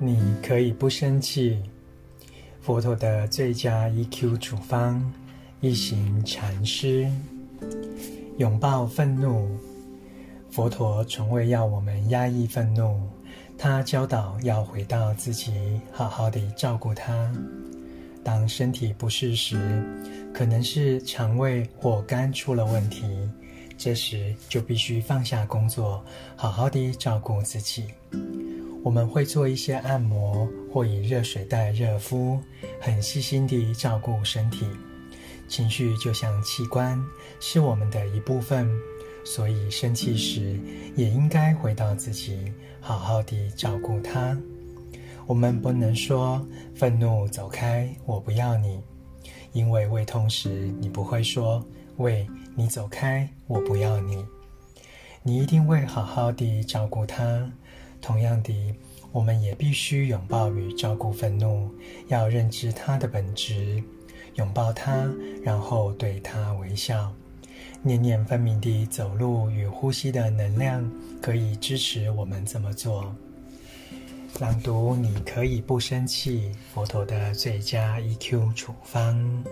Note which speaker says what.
Speaker 1: 你可以不生气。佛陀的最佳 EQ 处方，一行禅师。拥抱愤怒。佛陀从未要我们压抑愤怒，他教导要回到自己，好好的照顾他。当身体不适时，可能是肠胃或肝出了问题，这时就必须放下工作，好好的照顾自己。我们会做一些按摩，或以热水袋热敷，很细心地照顾身体。情绪就像器官，是我们的一部分，所以生气时也应该回到自己，好好地照顾它。我们不能说愤怒走开，我不要你，因为胃痛时你不会说胃你走开，我不要你，你一定会好好地照顾它。同样的，我们也必须拥抱与照顾愤怒，要认知它的本质，拥抱它，然后对它微笑，念念分明地走路与呼吸的能量，可以支持我们这么做。朗读，你可以不生气。佛陀的最佳 EQ 处方。